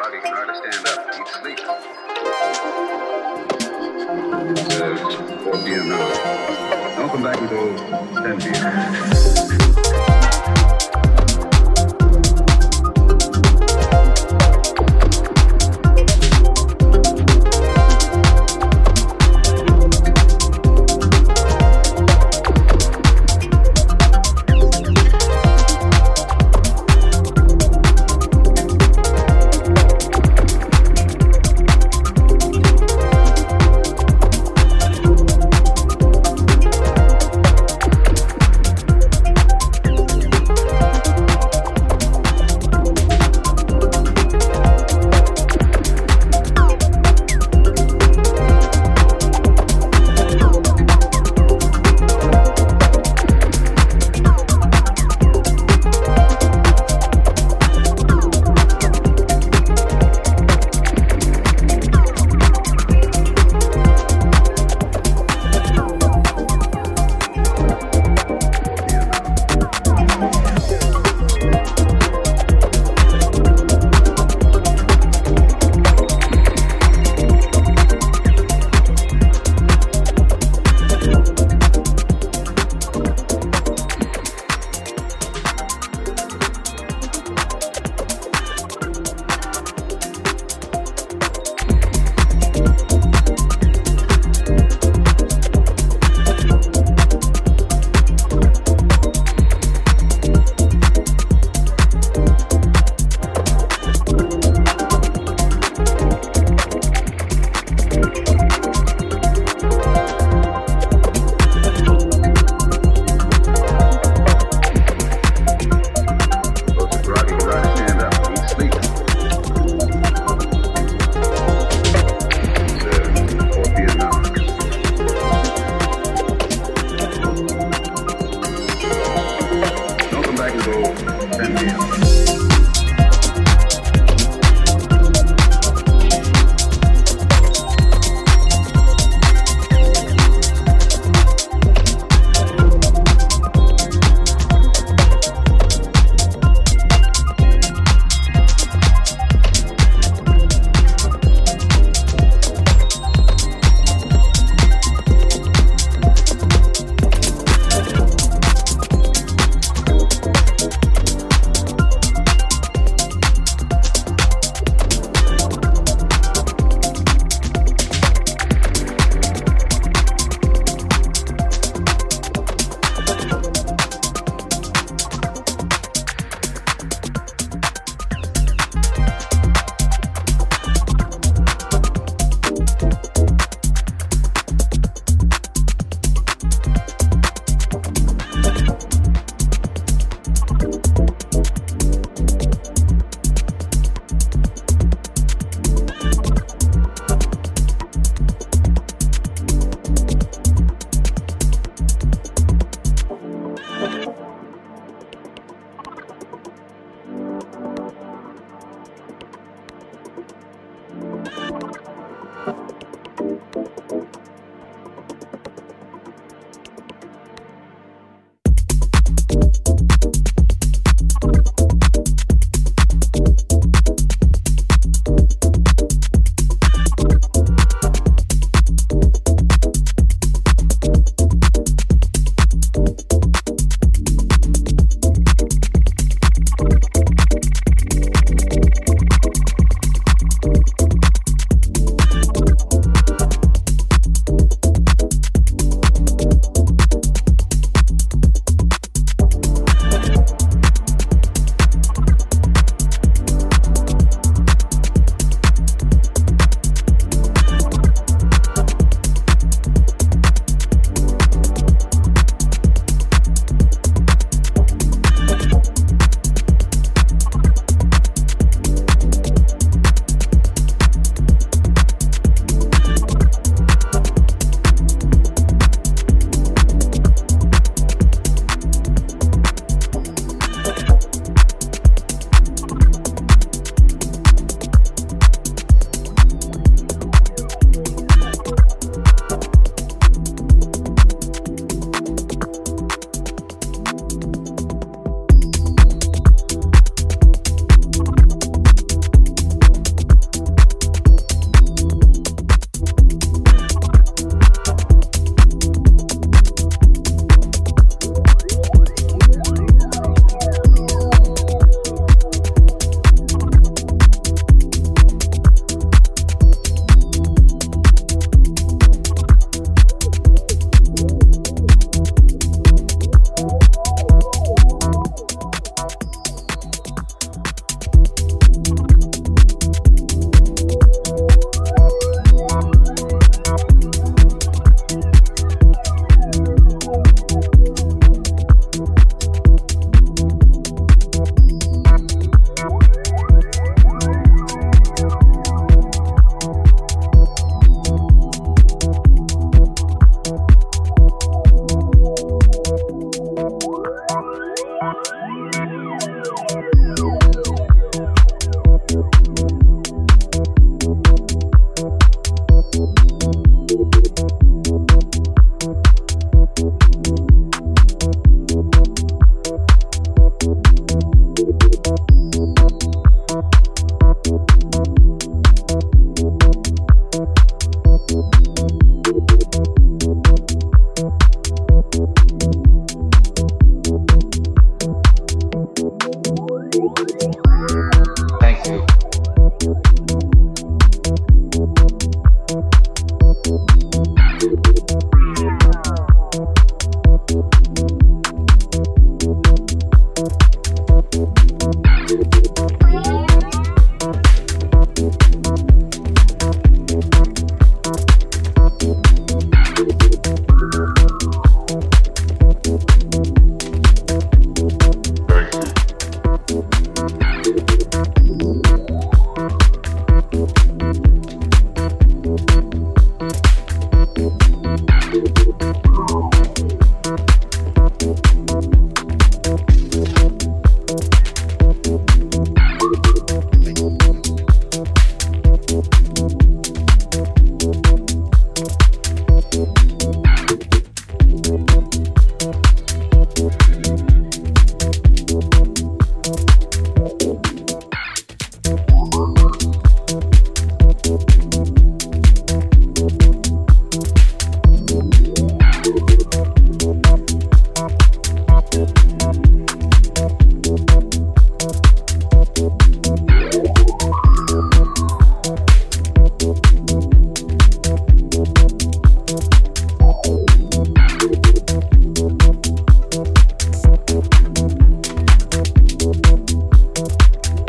groggy, can stand up. It's 4 p.m. now. Don't come back until 10 p.m.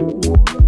Whoa.